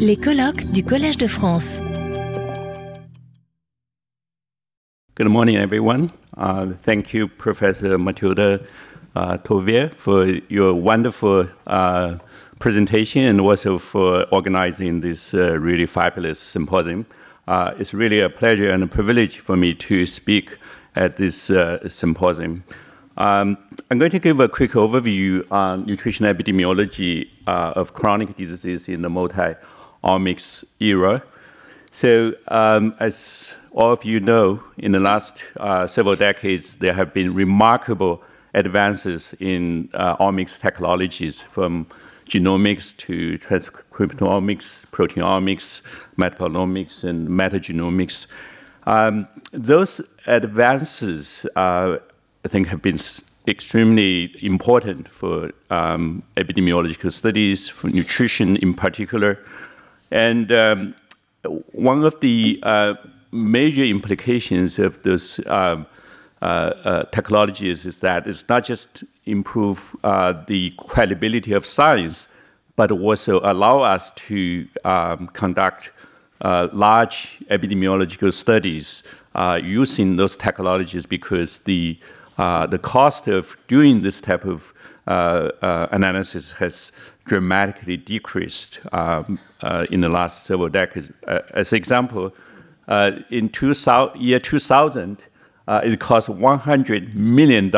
Les colloques du Collège de France. Good morning, everyone. Uh, thank you, Professor Mathilde uh, Touvier, for your wonderful uh, presentation and also for organizing this uh, really fabulous symposium. Uh, it's really a pleasure and a privilege for me to speak at this uh, symposium. Um, I'm going to give a quick overview on nutrition epidemiology of chronic diseases in the multi-omics era. So, um, as all of you know, in the last uh, several decades, there have been remarkable advances in uh, omics technologies from genomics to transcriptomics, proteomics, metabolomics, and metagenomics. Um, those advances, uh, I think, have been extremely important for um, epidemiological studies, for nutrition in particular. And um, one of the uh, major implications of those um, uh, uh, technologies is that it's not just improve uh, the credibility of science, but also allow us to um, conduct uh, large epidemiological studies uh, using those technologies because the the cost of doing this type of analysis has dramatically decreased um, in the last several decades. as an example, uh, in 2000, year 2000, uh, it cost $100 million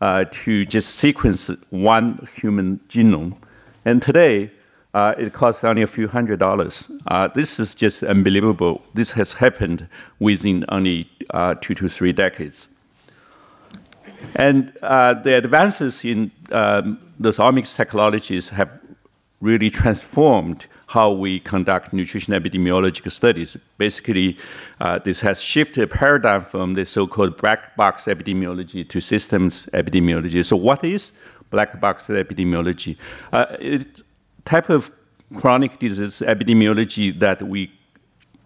uh, to just sequence one human genome. And today, uh, it costs only a few hundred dollars. Uh, this is just unbelievable. This has happened within only uh, two to three decades. And the advances in um, those omics technologies have really transformed how we conduct nutrition epidemiological studies. Basically, uh, this has shifted a paradigm from the so-called black box epidemiology to systems epidemiology. So, what is black box epidemiology? Uh, it type of chronic disease epidemiology that we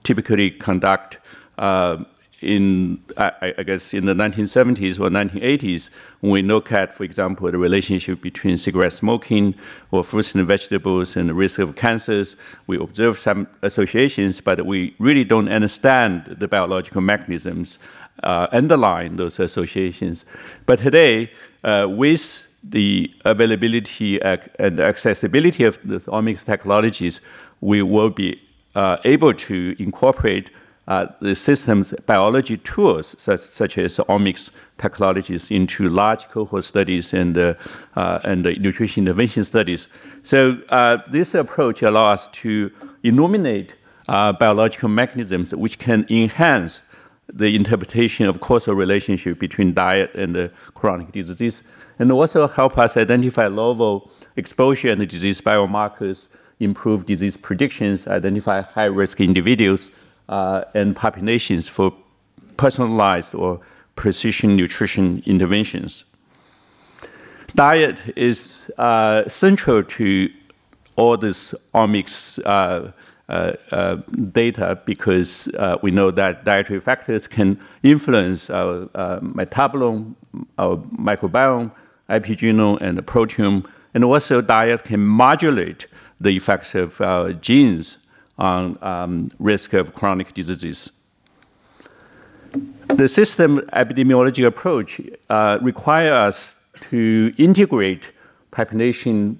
typically conduct uh, in, I, I, guess, in the 1970s or 1980s, when we look at, for example, the relationship between cigarette smoking or fruits and vegetables and the risk of cancers, we observe some associations, but we really don't understand the biological mechanisms uh, underlying those associations. But today, uh, with the availability and accessibility of those omics technologies, we will be uh, able to incorporate the systems biology tools such, such, as omics technologies into large cohort studies and, uh, uh, and nutrition intervention studies. So uh, this approach allows us to illuminate uh, biological mechanisms which can enhance the interpretation of causal relationship between diet and the chronic disease, and also help us identify novel exposure and disease biomarkers, improve disease predictions, identify high-risk individuals, uh, and populations for personalized or precision nutrition interventions. Diet is uh, central to all this omics uh, uh, uh data because uh, we know that dietary factors can influence our metabolome, our microbiome, epigenome, and the proteome, and also diet can modulate the effects of our genes on um, risk of chronic diseases. The system epidemiology approach uh, requires us to integrate population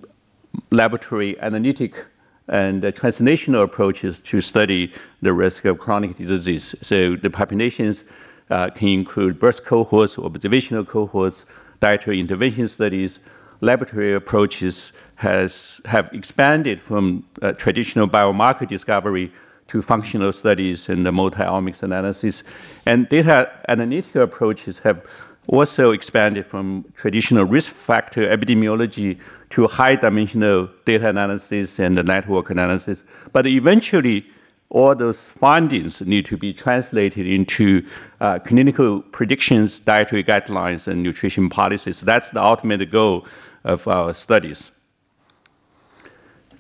laboratory analytic and uh, translational approaches to study the risk of chronic diseases. So the populations uh, can include birth cohorts, observational cohorts, dietary intervention studies, laboratory approaches, has have expanded from uh, traditional biomarker discovery to functional studies and the multi-omics analysis. And data analytical approaches have also expanded from traditional risk factor epidemiology to high dimensional data analysis and the network analysis. But eventually, all those findings need to be translated into uh, clinical predictions, dietary guidelines, and nutrition policies. That's the ultimate goal of our studies.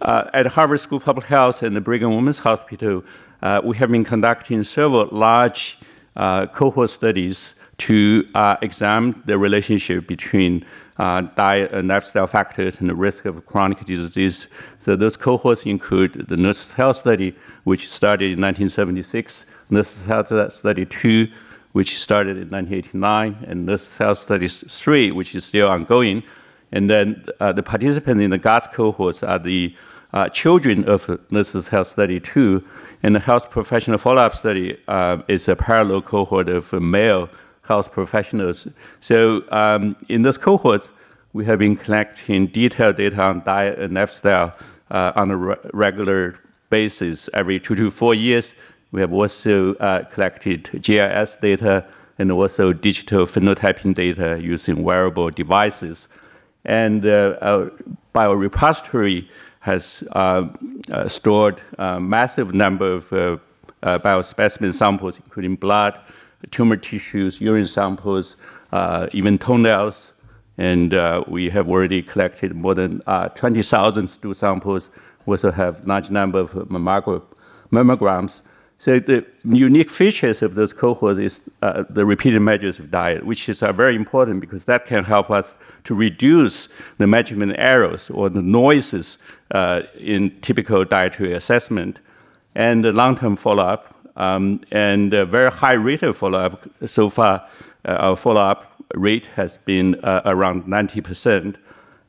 Uh, at Harvard School of Public Health and the Brigham Women's Hospital, uh, we have been conducting several large uh, cohort studies to uh, examine the relationship between uh, diet and lifestyle factors and the risk of chronic disease. So those cohorts include the Nurses Health Study, which started in 1976, Nurses Health Study 2, which started in 1989, and Nurses Health Study 3, which is still ongoing. And then uh, the participants in the GUTS cohorts are the uh, children of Nurses Health Study 2, and the health professional follow-up study uh, is a parallel cohort of male health professionals. So um, in those cohorts, we have been collecting detailed data on diet and lifestyle uh, on a re- regular basis every two to four years. We have also uh, collected GIS data and also digital phenotyping data using wearable devices. And uh, our biorepository has uh, uh, stored a massive number of uh, biospecimen samples, including blood, tumor tissues, urine samples, even toenails. And we have already collected more than 20,000 stool samples. We also have large number of mammograms. So the unique features of those cohorts is uh, the repeated measures of diet, which is uh, very important because that can help us to reduce the measurement errors or the noises uh, in typical dietary assessment, and the long-term follow-up, um, and very high rate of follow-up. So far, uh, our follow-up rate has been uh, around 90%.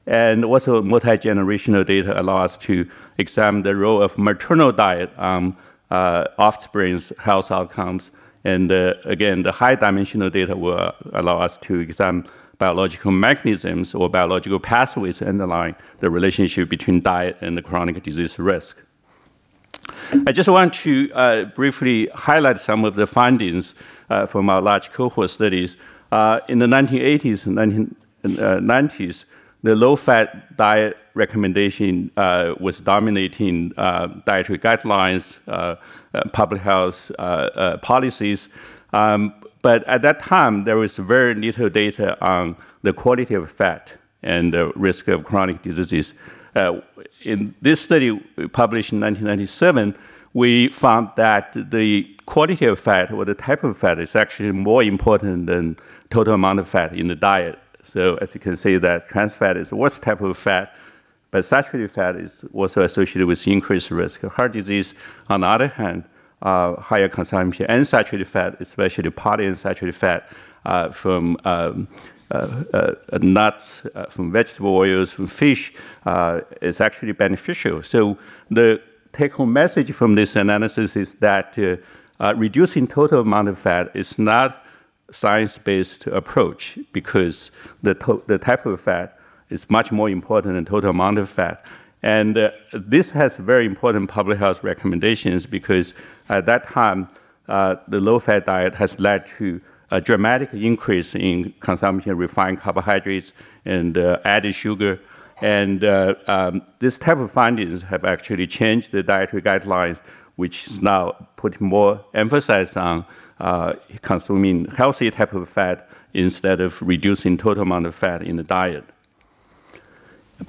And also multi-generational data allow us to examine the role of maternal diet uh, offspring's health outcomes. And uh, again, the high dimensional data will allow us to examine biological mechanisms or biological pathways underlying the relationship between diet and the chronic disease risk. I just want to uh, briefly highlight some of the findings uh, from our large cohort studies. Uh, in the 1980s and 1990s, the low-fat diet recommendation uh, was dominating uh, dietary guidelines, uh, uh public health uh, uh, policies. Um, but at that time, there was very little data on the quality of fat and the risk of chronic diseases. in this study published in 1997, we found that the quality of fat or the type of fat is actually more important than total amount of fat in the diet. So as you can see that trans fat is the worst type of fat, but saturated fat is also associated with increased risk of heart disease. On the other hand, uh, higher consumption of unsaturated fat, especially polyunsaturated fat uh, from um, uh, uh nuts, uh, from vegetable oils, from fish, uh, is actually beneficial. So the take-home message from this analysis is that reducing total amount of fat is not science-based approach because the, the type of fat is much more important than total amount of fat. And uh, this has very important public health recommendations because at that time, uh, the low-fat diet has led to a dramatic increase in consumption of refined carbohydrates and uh, added sugar. And uh, um, this type of findings have actually changed the dietary guidelines, which is now putting more emphasis on consuming healthy type of fat instead of reducing total amount of fat in the diet.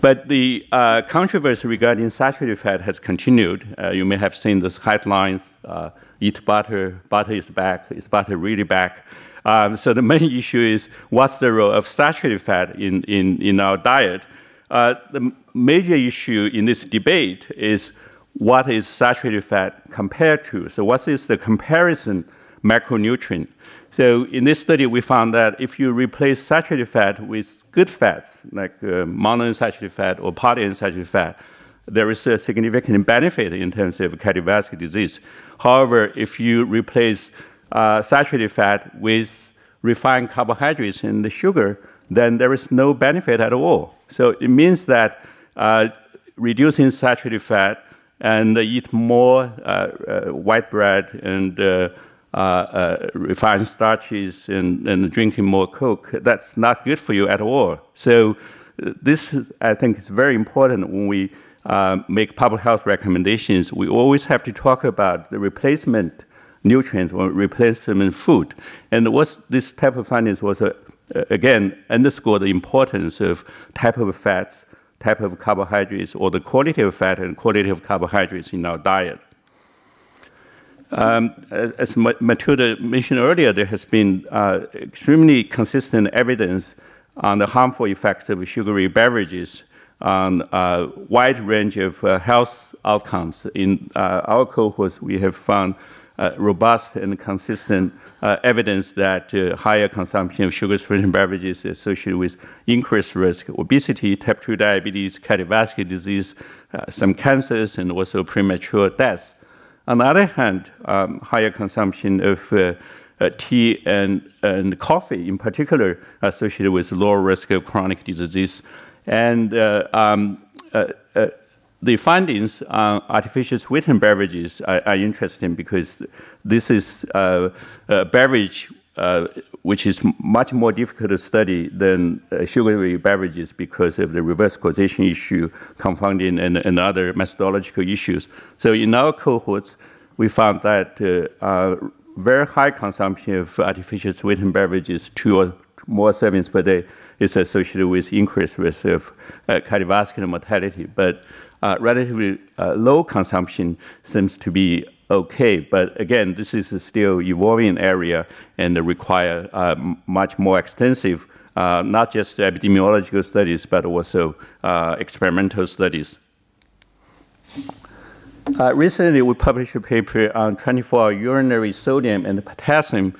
But the uh, controversy regarding saturated fat has continued. Uh, you may have seen the headlines uh, eat butter, butter is back, is butter really back? Um, so the main issue is what's the role of saturated fat in, in, in our diet? Uh, the major issue in this debate is what is saturated fat compared to? So, what is the comparison macronutrient. So in this study, we found that if you replace saturated fat with good fats, like uh, monounsaturated fat or polyunsaturated fat, there is a significant benefit in terms of cardiovascular disease. However, if you replace uh, saturated fat with refined carbohydrates and the sugar, then there is no benefit at all. So it means that uh, reducing saturated fat and eat more uh, uh, white bread and uh, refined starches and, and, drinking more Coke, that's not good for you at all. So uh, this, I think, is very important when we uh, make public health recommendations. We always have to talk about the replacement nutrients or replacement food. And what's this type of findings was, uh, again, underscore the importance of type of fats, type of carbohydrates, or the quality of fat and quality of carbohydrates in our diet. Um, as, as, Mathilde mentioned earlier, there has been uh, extremely consistent evidence on the harmful effects of sugary beverages on a wide range of uh, health outcomes. In uh, our cohorts, we have found uh, robust and consistent uh, evidence that uh, higher consumption of sugar-sweetened beverages is associated with increased risk of obesity, type 2 diabetes, cardiovascular disease, uh, some cancers, and also premature deaths. On the other hand, um, higher consumption of uh, uh, tea and, and coffee, in particular, associated with lower risk of chronic disease. And um, the findings on artificial sweetened beverages are, are interesting because this is uh, a beverage uh, which is much more difficult to study than uh, sugary beverages because of the reverse causation issue, confounding, and, and, other methodological issues. So in our cohorts, we found that uh, uh, very high consumption of artificial sweetened beverages, two or more servings per day, is associated with increased risk of uh, cardiovascular mortality. But relatively low consumption seems to be okay. But again, this is a still evolving area and require uh, much more extensive, uh, not just epidemiological studies, but also uh, experimental studies. Uh, recently, we published a paper on 24-hour urinary sodium and potassium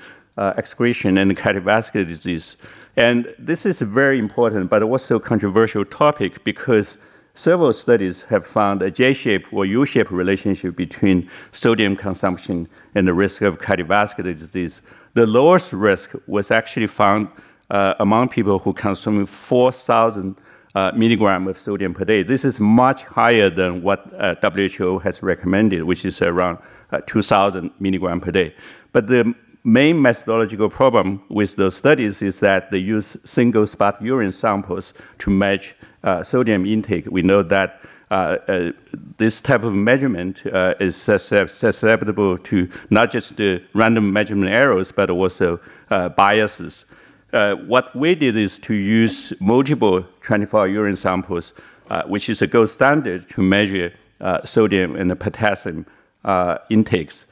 excretion and cardiovascular disease. And this is a very important, but also controversial topic because Several studies have found a J-shaped or U-shaped relationship between sodium consumption and the risk of cardiovascular disease. The lowest risk was actually found uh, among people who consume 4,000 uh, milligram of sodium per day. This is much higher than what uh, WHO has recommended, which is around uh, 2,000 milligram per day. But the main methodological problem with those studies is that they use single spot urine samples to match Uh, sodium intake, we know that uh, uh, this type of measurement uh, is susceptible to not just the random measurement errors, but also uh, biases. what we did is to use multiple 24-hour urine samples, which is a gold standard to measure sodium and potassium intakes.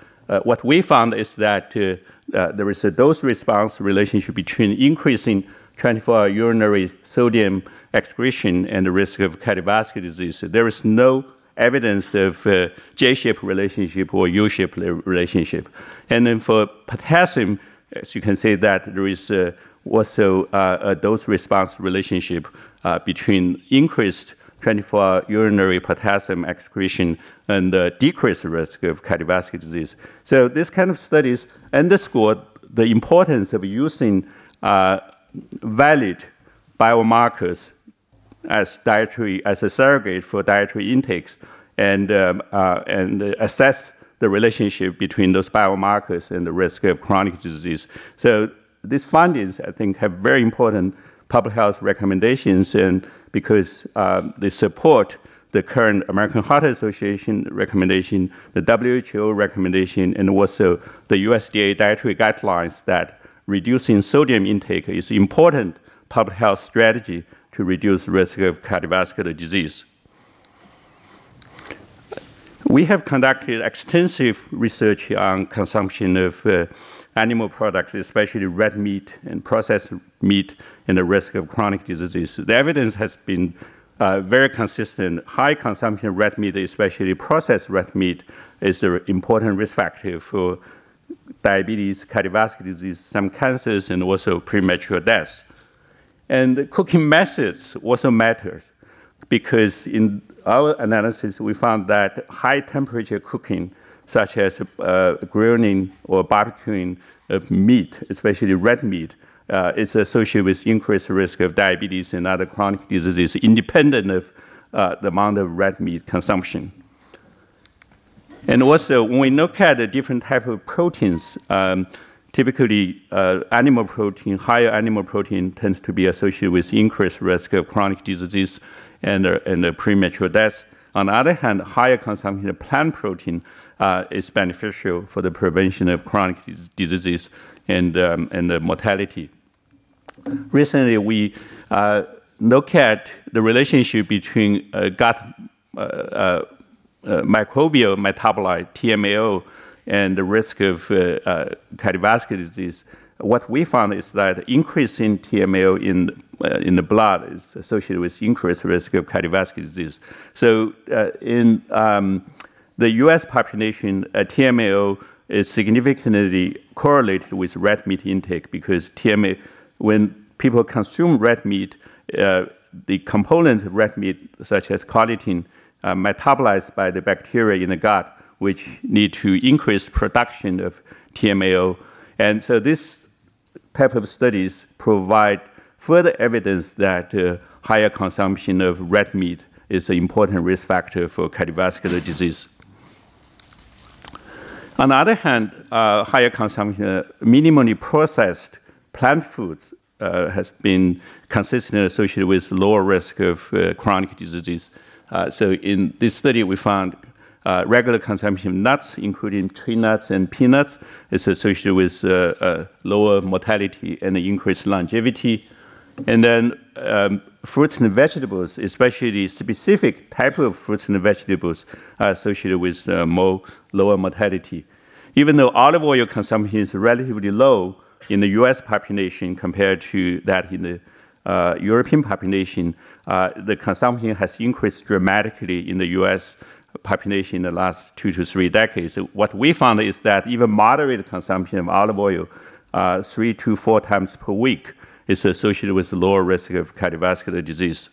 what we found is that there is a dose-response relationship between increasing 24-hour urinary sodium excretion and the risk of cardiovascular disease. There is no evidence of uh, J-shaped relationship or U-shaped relationship. And then for potassium, as you can see that there is uh, also uh, a dose-response relationship uh, between increased 24-hour urinary potassium excretion and decreased risk of cardiovascular disease. So this kind of studies underscore the importance of using uh, valid biomarkers as dietary as a surrogate for dietary intakes and um, uh, and assess the relationship between those biomarkers and the risk of chronic disease. So these findings, I think, have very important public health recommendations, and because um, they support the current American Heart Association recommendation, the WHO recommendation, and also the USDA dietary guidelines that reducing sodium intake is important public health strategy to reduce risk of cardiovascular disease. We have conducted extensive research on consumption of uh, animal products, especially red meat and processed meat, and the risk of chronic diseases. The evidence has been uh, very consistent. High consumption of red meat, especially processed red meat, is an important risk factor for diabetes, cardiovascular disease, some cancers, and also premature deaths. And cooking methods also matters because in our analysis, we found that high temperature cooking, such as uh, grilling or barbecuing of meat, especially red meat, uh, is associated with increased risk of diabetes and other chronic diseases, independent of uh, the amount of red meat consumption. And also, when we look at the different type of proteins, um, Typically, uh, animal protein, higher animal protein tends to be associated with increased risk of chronic disease and, uh, and uh, premature death. On the other hand, higher consumption of plant protein uh, is beneficial for the prevention of chronic diseases and, um, and mortality. Recently, we uh, look at the relationship between uh, gut microbial metabolite, TMAO, and the risk of uh, uh, cardiovascular disease, what we found is that increase in TMAO in in the blood is associated with increased risk of cardiovascular disease. So uh, in um, the U.S. population, uh, TMAO is significantly correlated with red meat intake because TMA, when people consume red meat, uh, the components of red meat, such as collagen, are metabolized by the bacteria in the gut, which need to increase production of TMAO. And so this type of studies provide further evidence that uh, higher consumption of red meat is an important risk factor for cardiovascular disease. On the other hand, uh, higher consumption of minimally processed plant foods uh, has been consistently associated with lower risk of uh, chronic diseases. Uh, so in this study, we found uh, regular consumption of nuts, including tree nuts and peanuts, is associated with uh, uh, lower mortality and increased longevity. And then um, fruits and vegetables, especially the specific type of fruits and vegetables, are associated with uh, more lower mortality. Even though olive oil consumption is relatively low in the U.S. population compared to that in the uh, European population, uh, the consumption has increased dramatically in the U.S population in the last two to three decades. What we found is that even moderate consumption of olive oil, uh, three to four times per week, is associated with lower risk of cardiovascular disease.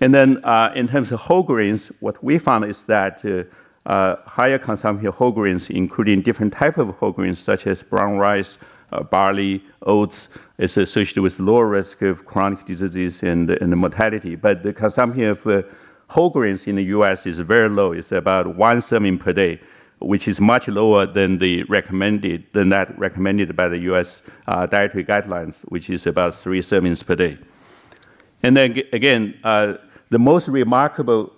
And then, uh, in terms of whole grains, what we found is that uh, uh higher consumption of whole grains, including different type of whole grains such as brown rice, uh, barley, oats, is associated with lower risk of chronic diseases and, and mortality. But the consumption of uh, whole grains in the US is very low. It's about one serving per day, which is much lower than the recommended than that recommended by the US uh, dietary guidelines, which is about three servings per day. And then again, uh, the most remarkable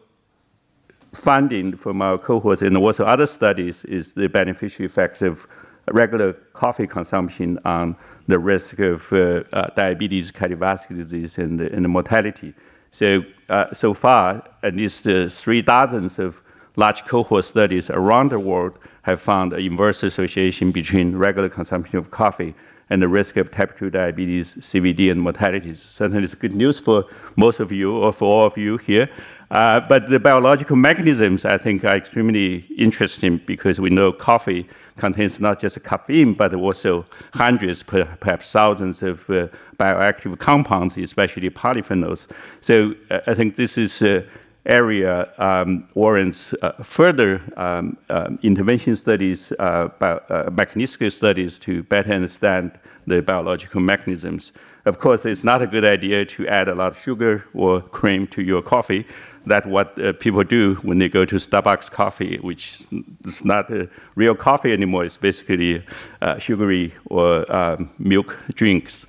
finding from our cohorts and also other studies is the beneficial effects of regular coffee consumption on the risk of uh, uh, diabetes, cardiovascular disease, and, and mortality. So, uh, so far, at least uh, three dozens of large cohort studies around the world have found an inverse association between regular consumption of coffee and the risk of type 2 diabetes, CVD, and mortalities. Certainly, it's good news for most of you or for all of you here. Uh, but the biological mechanisms, I think, are extremely interesting because we know coffee contains not just caffeine, but also hundreds, perhaps thousands of uh, bioactive compounds, especially polyphenols. So uh, I think this is an area um, warrants uh, further um, um, intervention studies, uh, uh, mechanistic studies to better understand the biological mechanisms. Of course, it's not a good idea to add a lot of sugar or cream to your coffee that's what uh, people do when they go to Starbucks coffee, which is not a real coffee anymore. It's basically uh, sugary or um, milk drinks.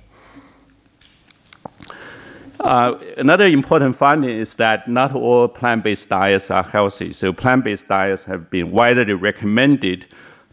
Uh, another important finding is that not all plant-based diets are healthy. So plant-based diets have been widely recommended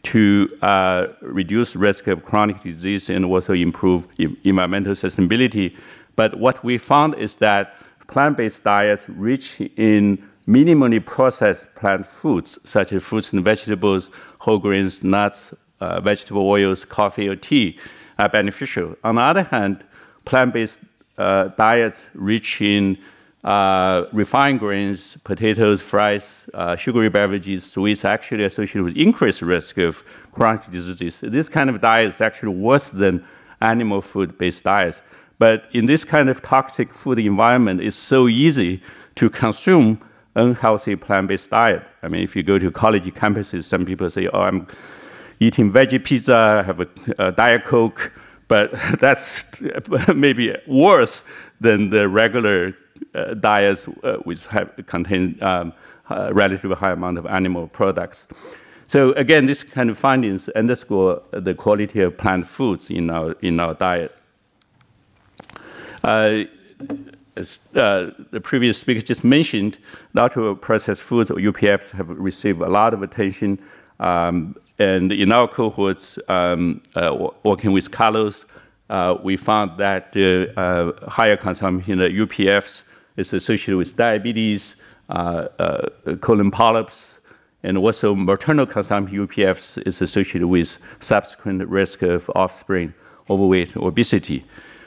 to uh, reduce risk of chronic disease and also improve environmental sustainability. But what we found is that plant-based diets rich in minimally processed plant foods, such as fruits and vegetables, whole grains, nuts, uh, vegetable oils, coffee, or tea, are beneficial. On the other hand, plant-based uh, diets rich in uh, refined grains, potatoes, fries, uh, sugary beverages, sweets are actually associated with increased risk of chronic diseases. This kind of diet is actually worse than animal food-based diets. But in this kind of toxic food environment, it's so easy to consume unhealthy plant-based diet. I mean, if you go to college campuses, some people say, "Oh, I'm eating veggie pizza, I have a, a diet coke," but that's maybe worse than the regular uh, diets uh, which have, contain um, a relatively high amount of animal products. So again, this kind of findings underscore the quality of plant foods in our in our diet. Uh, as uh, the previous speaker just mentioned, natural processed foods or UPFs have received a lot of attention. Um, and in our cohorts, um, uh, working with Carlos, uh, we found that uh, uh, higher consumption of UPFs is associated with diabetes, colon polyps, and also maternal consumption UPFs is associated with subsequent risk of offspring overweight, obesity.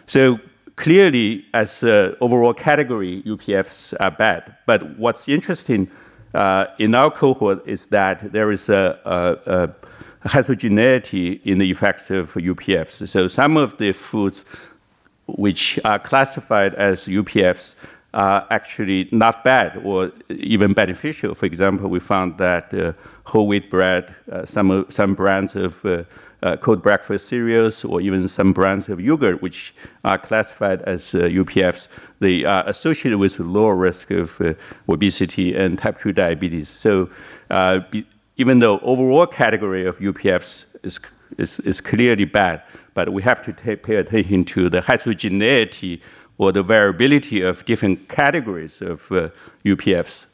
So clearly, as an overall category, UPFs are bad. But what's interesting uh, in our cohort is that there is a, heterogeneity in the effects of UPFs. So some of the foods which are classified as UPFs are actually not bad or even beneficial. For example, we found that uh, whole wheat bread, uh, some, some brands of uh, uh, cold breakfast cereals, or even some brands of yogurt, which are classified as uh, UPFs, they are associated with lower risk of uh, obesity and type 2 diabetes. So be, even though overall category of UPFs is, is, is clearly bad, but we have to pay attention to the heterogeneity or the variability of different categories of uh, UPFs.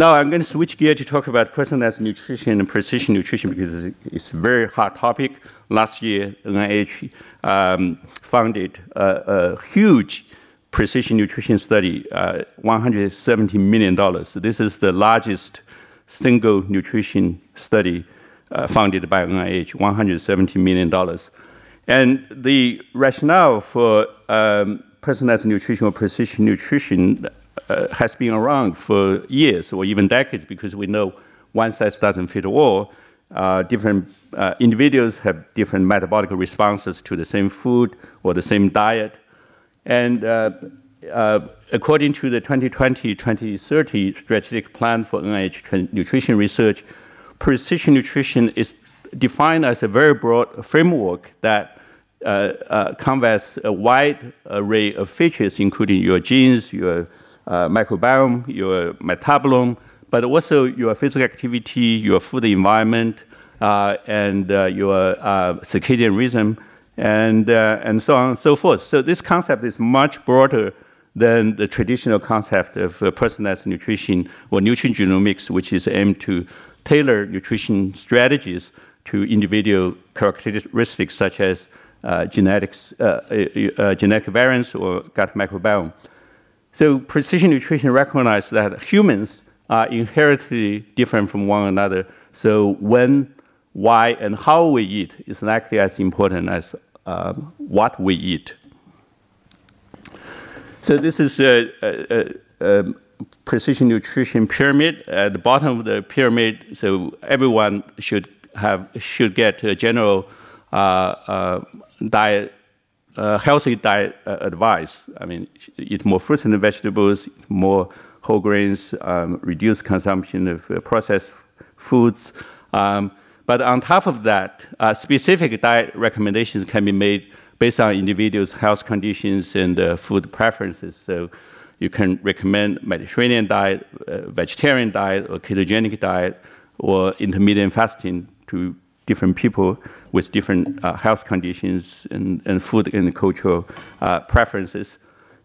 Now I'm going to switch gear to talk about personalized nutrition and precision nutrition because it's a very hot topic. Last year, NIH um, funded a, a, huge precision nutrition study, uh, $170 million. So this is the largest single nutrition study uh, funded by NIH, $170 million. And the rationale for um, personalized nutrition or precision nutrition uh, has been around for years or even decades because we know one size doesn't fit all. Uh, different uh, individuals have different metabolic responses to the same food or the same diet. And uh, uh, according to the 2020-2030 strategic plan for NIH nutrition research, precision nutrition is defined as a very broad framework that uh, uh, canvas a wide array of features, including your genes, your uh, microbiome, your metabolome, but also your physical activity, your food environment, uh, and uh, your uh, circadian rhythm, and, and so on and so forth. So this concept is much broader than the traditional concept of personalized nutrition or nutrigenomics, which is aimed to tailor nutrition strategies to individual characteristics such as uh, genetics, uh, uh, uh, genetic variants or gut microbiome. So precision nutrition recognizes that humans are inherently different from one another. So when, why, and how we eat is likely as important as um, what we eat. So this is a, a, a, a, precision nutrition pyramid. At the bottom of the pyramid, so everyone should have should get a general uh, uh, diet, uh, healthy diet uh, advice. I mean, eat more fruits and vegetables, more whole grains, um, reduce consumption of uh, processed foods. Um, but on top of that, uh, specific diet recommendations can be made based on individuals' health conditions and uh, food preferences. So you can recommend Mediterranean diet, uh, vegetarian diet, or ketogenic diet, or intermittent fasting to different people with different uh, health conditions and, and, food and cultural uh, preferences.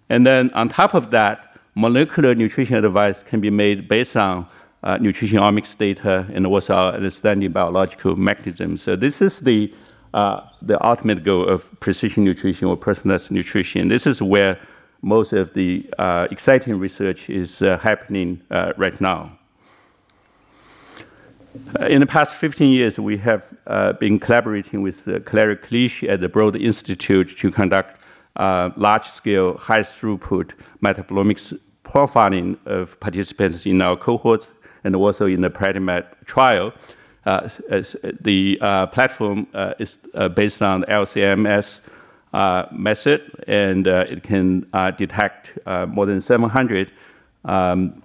And then on top of that, molecular nutrition advice can be made based on uh, nutrigenomics data and also our understanding biological mechanisms. So this is the, uh, the ultimate goal of precision nutrition or personalized nutrition. This is where most of the uh, exciting research is uh, happening right now. Uh, in the past 15 years, we have uh, been collaborating with uh, Clary Clish at the Broad Institute to conduct uh, large-scale, high-throughput metabolomics profiling of participants in our cohorts and also in the PREDIMED trial. Uh, the uh, platform is based on LCMS method, and it can detect more than 700 um, uh,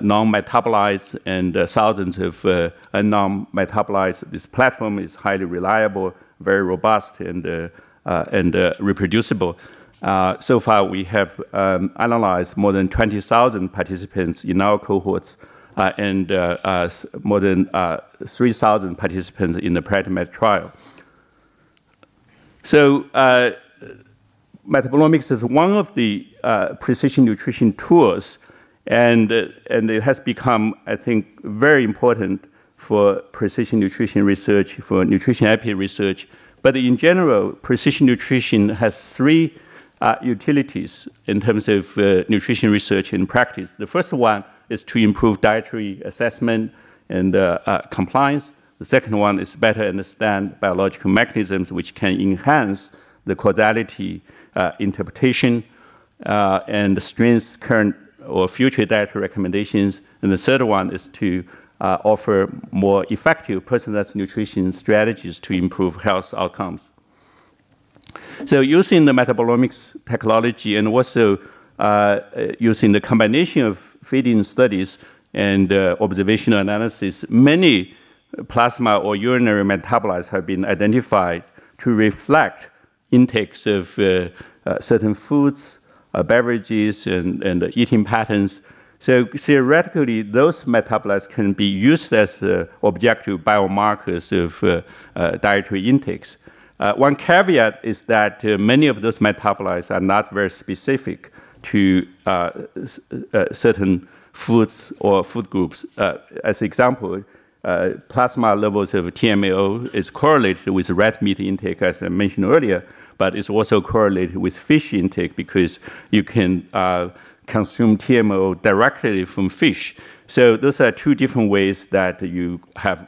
non-metabolites and uh, thousands of uh, non-metabolites. This platform is highly reliable, very robust, and, and reproducible. so far, we have um, analyzed more than 20,000 participants in our cohorts uh, and uh, uh, more than 3,000 participants in the PREDIMED trial. So metabolomics is one of the precision nutrition tools and, uh, and it has become, I think, very important for precision nutrition research, for nutrition epi research. But in general, precision nutrition has three uh, utilities in terms of uh, nutrition research and practice. The first one is to improve dietary assessment and uh, uh compliance. The second one is better understand biological mechanisms which can enhance the causality interpretation, and the strengths current or future dietary recommendations. And the third one is to uh, offer more effective personalized nutrition strategies to improve health outcomes. So using the metabolomics technology and also uh, using the combination of feeding studies and uh, observational analysis, many plasma or urinary metabolites have been identified to reflect intakes of uh, uh certain foods, uh, beverages, and, and eating patterns. So theoretically, those metabolites can be used as uh, objective biomarkers of dietary intakes. Uh, one caveat is that uh, many of those metabolites are not very specific to uh, uh certain foods or food groups. Uh, as example, uh, plasma levels of TMAO is correlated with red meat intake, as I mentioned earlier, but it's also correlated with fish intake because you can consume TMAO directly from fish. So those are two different ways that you have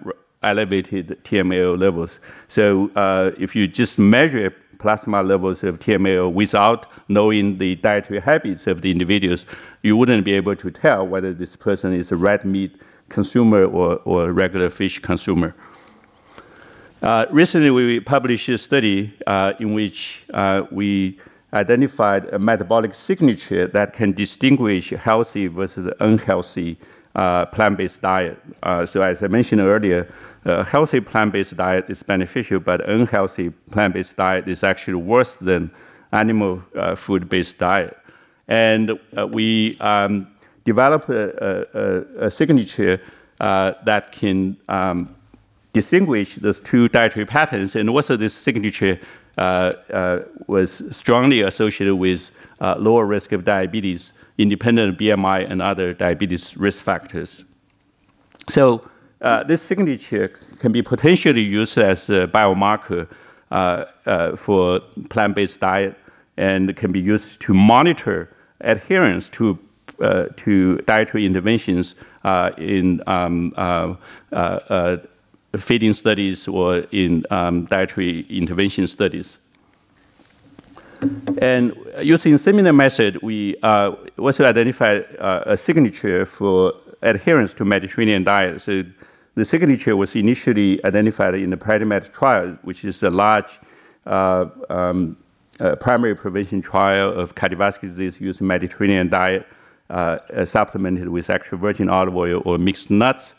elevated TMAO levels. So uh, if you just measure plasma levels of TMAO without knowing the dietary habits of the individuals, you wouldn't be able to tell whether this person is a red meat consumer or, or regular fish consumer. Uh, recently, we published a study uh, in which uh, we identified a metabolic signature that can distinguish healthy versus unhealthy uh, plant-based diet. Uh, so as I mentioned earlier, a healthy plant-based diet is beneficial, but unhealthy plant-based diet is actually worse than animal food-based diet. And we um, developed a, a, a signature that can um, distinguish those two dietary patterns, and also this signature uh, uh, was strongly associated with uh, lower risk of diabetes, independent of BMI and other diabetes risk factors. So this signature can be potentially used as a biomarker for plant-based diet and can be used to monitor adherence to uh, to dietary interventions uh, in um, uh, feeding studies or in um, dietary intervention studies. And using similar method, we also identified a signature for adherence to Mediterranean diet. So the signature was initially identified in the PREDIMED trial, which is a large uh, um, uh, primary prevention trial of cardiovascular disease using Mediterranean diet, uh, uh, supplemented with extra virgin olive oil or mixed nuts.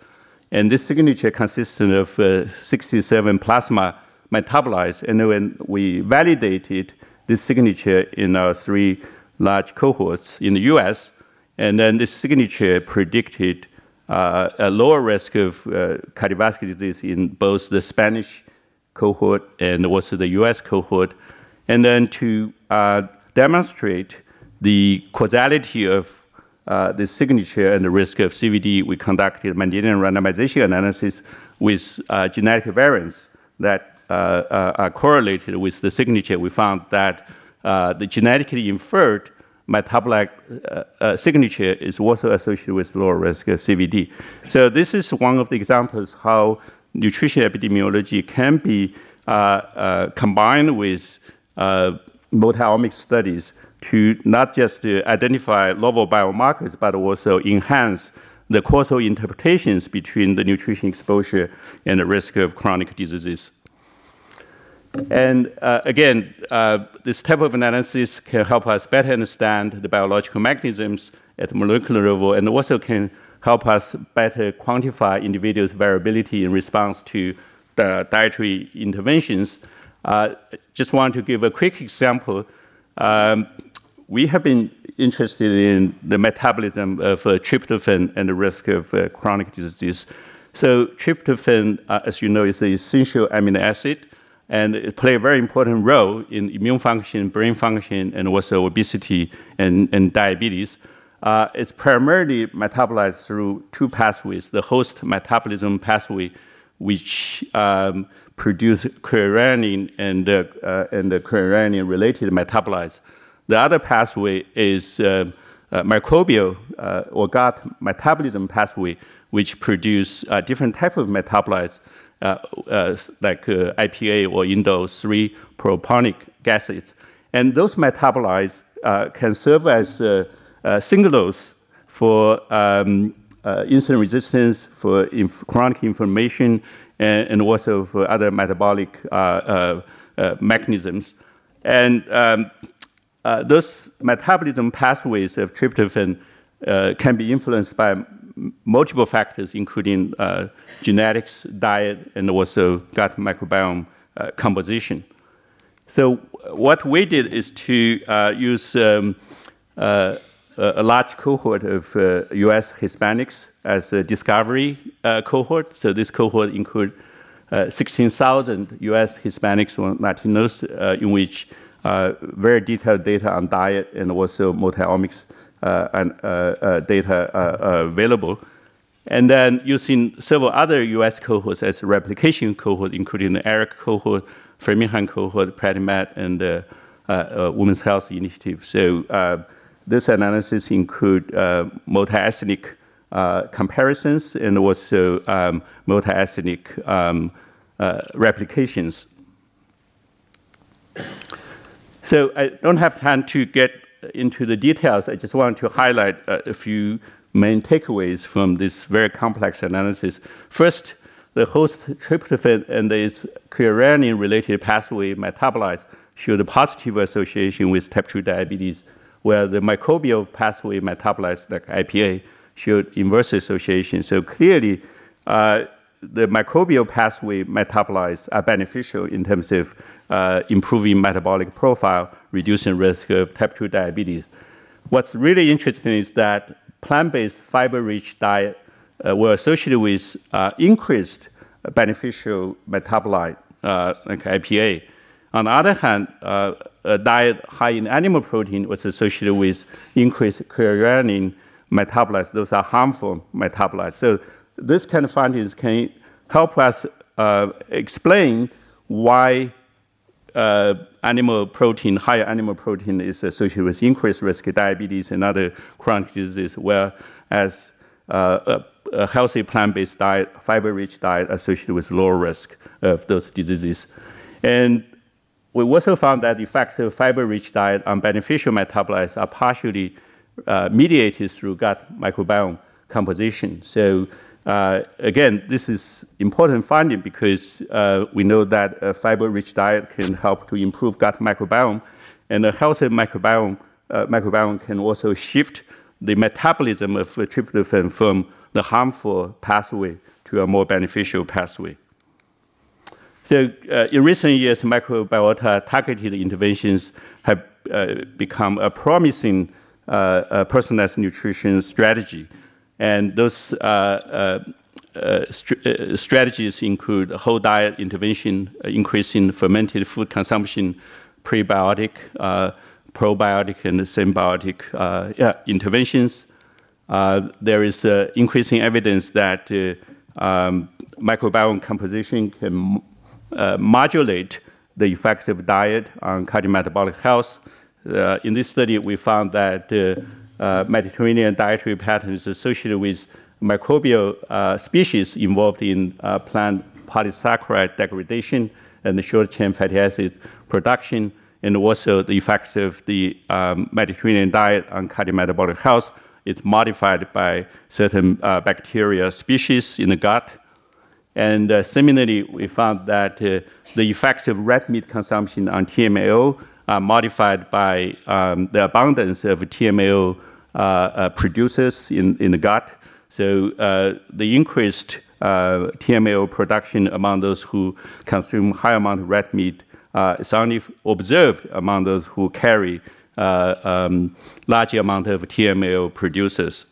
And this signature consisted of uh, 67 plasma metabolites. And when we validated this signature in our three large cohorts in the US, and then this signature predicted uh, a lower risk of uh, cardiovascular disease in both the Spanish cohort and also the US cohort. And then to uh, demonstrate the causality of the signature and the risk of CVD, we conducted Mendelian randomization analysis with uh, genetic variants that uh, are correlated with the signature. We found that the genetically inferred metabolic uh, uh, signature is also associated with lower risk of CVD. So this is one of the examples how nutrition epidemiology can be uh, uh combined with uh, multi-omics studies to not just identify novel biomarkers, but also enhance the causal interpretations between the nutrition exposure and the risk of chronic diseases. And uh, again, uh, this type of analysis can help us better understand the biological mechanisms at the molecular level and also can help us better quantify individuals' variability in response to the dietary interventions. Uh, just want to give a quick example. Um, we have been interested in the metabolism of uh, tryptophan and the risk of uh, chronic disease. So tryptophan, uh, as you know, is an essential amino acid and it plays a very important role in immune function, brain function, and also obesity and, and diabetes. Uh, it's primarily metabolized through two pathways, the host metabolism pathway, which um, produce and, uh, uh, and the kynurenine-related metabolites. The other pathway is uh, uh, microbial uh, or gut metabolism pathway, which produce different type of metabolites uh, uh, like uh, IPA or indole 3 propionic gases. And those metabolites uh, can serve as uh, uh, signals for um, insulin resistance, for inf- chronic inflammation, and, and, also for other metabolic mechanisms. And um, those metabolism pathways of tryptophan can be influenced by multiple factors, including uh, genetics, diet, and also gut microbiome uh, composition. So what we did is to uh, use um, uh, a large cohort of U.S. Uh, Hispanics as a discovery uh, cohort. So this cohort include 16,000 U.S. Hispanics or Latinos, in which very detailed data on diet and also multi-omics and, data available. And then using several other U.S. cohorts as replication cohort, including the ARIC cohort, Framingham cohort, PREDIMED, and the uh, uh, Women's Health Initiative. So uh, this analysis include multi-ethnic comparisons and also um, multi-ethnic um, replications. So I don't have time to get into the details. I just want to highlight a few main takeaways from this very complex analysis. First, the host tryptophan and its kynurenine related pathway metabolites showed a positive association with type 2 diabetes, where the microbial pathway metabolites like IPA showed inverse association. So clearly, uh, the microbial pathway metabolites are beneficial in terms of uh, improving metabolic profile, reducing risk of type 2 diabetes. What's really interesting is that plant-based fiber-rich diet uh, were associated with uh, increased beneficial metabolite uh, like IPA. On the other hand, a diet high in animal protein was associated with increased kynurenine metabolites. Those are harmful metabolites. So this kind of findings can help us uh, explain why uh, animal protein, higher animal protein is associated with increased risk of diabetes and other chronic diseases, whereas uh, a, a, healthy plant-based diet, fiber-rich diet associated with lower risk of those diseases. And we also found that the effects of fiber-rich diet on beneficial metabolites are partially uh, mediated through gut microbiome composition. So uh, again, this is important finding because uh, we know that a fiber-rich diet can help to improve gut microbiome, and a healthy microbiome, uh, microbiome can also shift the metabolism of tryptophan from the harmful pathway to a more beneficial pathway. So uh, in recent years, microbiota targeted interventions have uh, become a promising personalized nutrition strategy and those uh, uh, uh, strategies include whole diet intervention, increasing fermented food consumption, prebiotic, probiotic, and synbiotic yeah, interventions. there is increasing evidence that um, microbiome composition can uh, modulate the effects of diet on cardiometabolic health. Uh, in this study, we found that uh, uh, Mediterranean dietary patterns associated with microbial uh, species involved in uh, plant polysaccharide degradation and the short chain fatty acid production, and also the effects of the um, Mediterranean diet on cardiometabolic health. It's modified by certain uh, bacteria species in the gut. And uh, similarly, we found that uh, the effects of red meat consumption on TMAO are modified by um, the abundance of TMAO uh, uh, producers in, in the gut. So uh, the increased TMAO production among those who consume high amount of red meat is only observed among those who carry um, large amount of TMAO producers.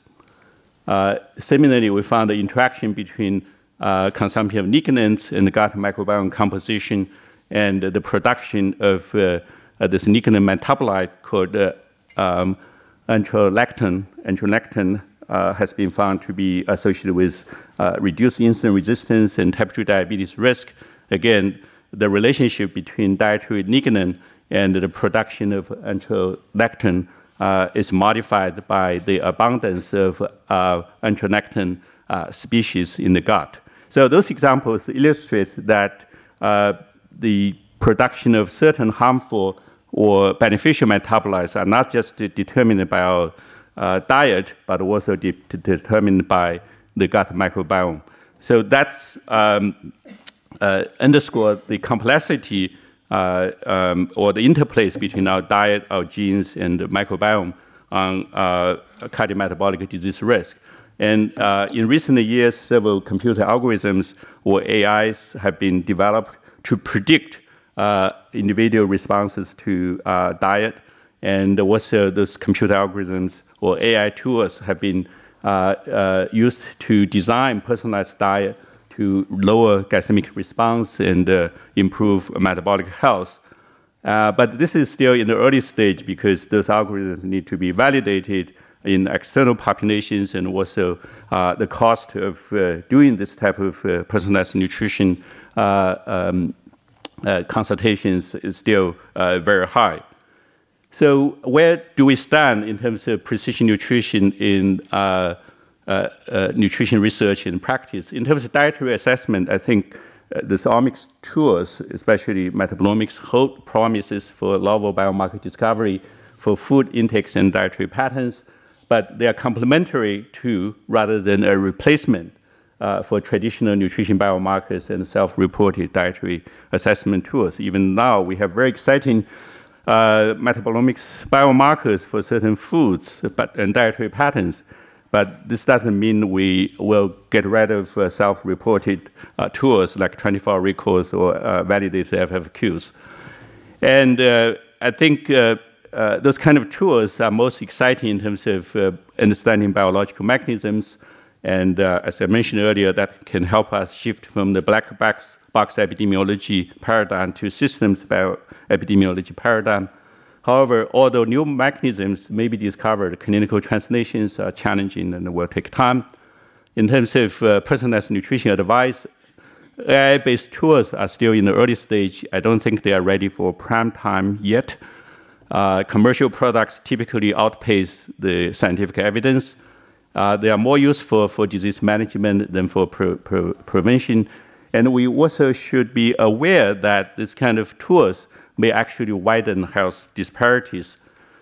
similarly, we found the interaction between uh, consumption of lignans and the gut microbiome composition and the production of uh, uh, this lignan metabolite called uh, um, enterolactone. Uh, has been found to be associated with uh, reduced insulin resistance and type 2 diabetes risk. Again, the relationship between dietary lignan and the production of enterolactone uh, is modified by the abundance of uh, enterolactone species in the gut. So those examples illustrate that the production of certain harmful or beneficial metabolites are not just determined by our uh, diet, but also de- determined by the gut microbiome. So that's um, uh, underscore the complexity uh, um, or the interplays between our diet, our genes, and the microbiome on uh, cardiometabolic disease risk. And uh, in recent years, several computer algorithms or AIs have been developed to predict individual responses to uh, diet. And also, those computer algorithms or AI tools have been uh, uh, used to design personalized diet to lower glycemic response and uh, improve metabolic health. Uh, but this is still in the early stage because those algorithms need to be validated in external populations and also uh, the cost of uh, doing this type of personalized nutrition um, consultations is still very high. So where do we stand in terms of precision nutrition in uh, uh, uh, nutrition research and practice? In terms of dietary assessment, I think uh, the omics tools, especially metabolomics, hold promises for novel biomarker discovery for food intakes and dietary patterns, but they are complementary to rather than a replacement uh, for traditional nutrition biomarkers and self-reported dietary assessment tools. Even now, we have very exciting uh, metabolomics biomarkers for certain foods but, and dietary patterns. But this doesn't mean we will get rid of uh, self-reported uh, tools like 24 recalls or uh, validated FFQs. And uh, I think uh, those kind of tools are most exciting in terms of understanding biological mechanisms. And as I mentioned earlier, that can help us shift from the black box, epidemiology paradigm to systems epidemiology paradigm. However, although new mechanisms may be discovered, clinical translations are challenging and will take time. In terms of uh, personalized nutrition advice, AI-based tools are still in the early stage. I don't think they are ready for prime time yet. Uh, commercial products typically outpace the scientific evidence. Uh, they are more useful for disease management than for pre- pre- prevention. And we also should be aware that this kind of tools may actually widen health disparities.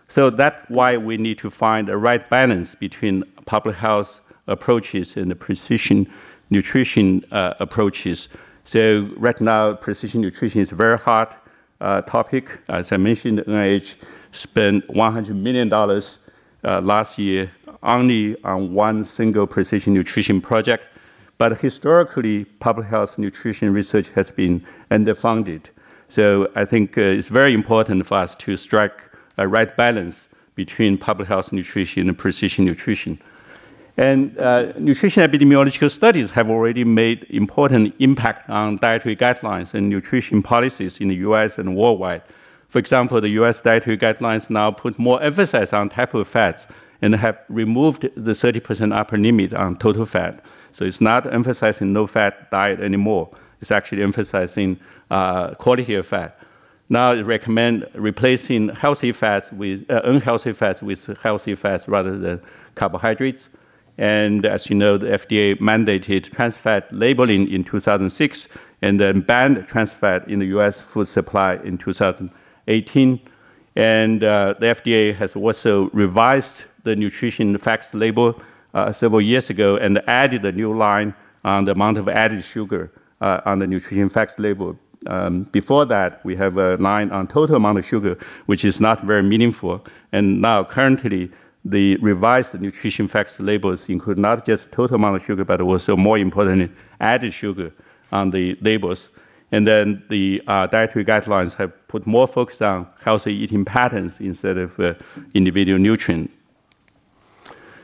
So that's why we need to find a right balance between public health approaches and the precision nutrition uh, approaches. So right now, precision nutrition is a very hot uh, topic. As I mentioned, NIH spent $100 million uh, last year only on one single precision nutrition project. But historically, public health nutrition research has been underfunded. So I think uh, it's very important for us to strike a right balance between public health nutrition and precision nutrition. And uh, nutrition epidemiological studies have already made important impact on dietary guidelines and nutrition policies in the US and worldwide. For example, the US dietary guidelines now put more emphasis on type of fats and have removed the 30% upper limit on total fat. So it's not emphasizing no fat diet anymore. It's actually emphasizing uh, quality of fat. Now it recommend replacing healthy fats with uh, unhealthy fats with healthy fats rather than carbohydrates. And as you know, the FDA mandated trans fat labeling in 2006 and then banned trans fat in the US food supply in 2018. And uh, the FDA has also revised the nutrition facts label uh, several years ago and added a new line on the amount of added sugar uh, on the nutrition facts label. Um, before that, we have a line on total amount of sugar, which is not very meaningful. And now, currently, the revised nutrition facts labels include not just total amount of sugar, but also more importantly, added sugar on the labels. And then the uh, dietary guidelines have put more focus on healthy eating patterns instead of uh, individual nutrient.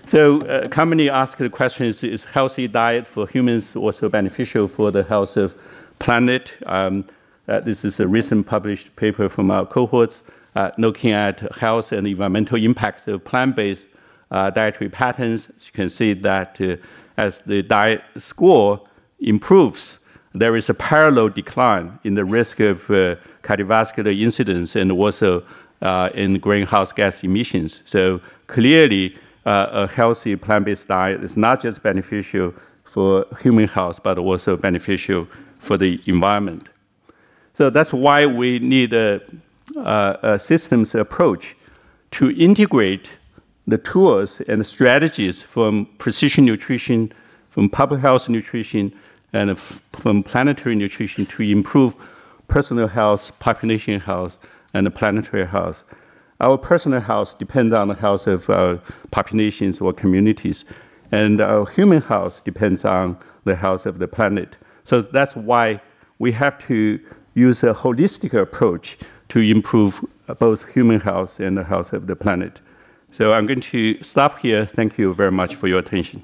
So uh, commonly asked the question is, is healthy diet for humans also beneficial for the health of planet? Um, uh, this is a recent published paper from our cohorts uh, looking at health and environmental impact of plant-based uh, dietary patterns. As you can see that uh, as the diet score improves, there is a parallel decline in the risk of uh, cardiovascular incidents and also in greenhouse gas emissions. So clearly, a healthy plant-based diet is not just beneficial for human health, but also beneficial for the environment. So that's why we need a, uh, systems approach to integrate the tools and strategies from precision nutrition, from public health nutrition, and from planetary nutrition to improve personal health, population health, and planetary health. Our personal health depends on the health of our populations or communities, and our human health depends on the health of the planet. So that's why we have to use a holistic approach to improve both human health and the health of the planet. So I'm going to stop here. Thank you very much for your attention.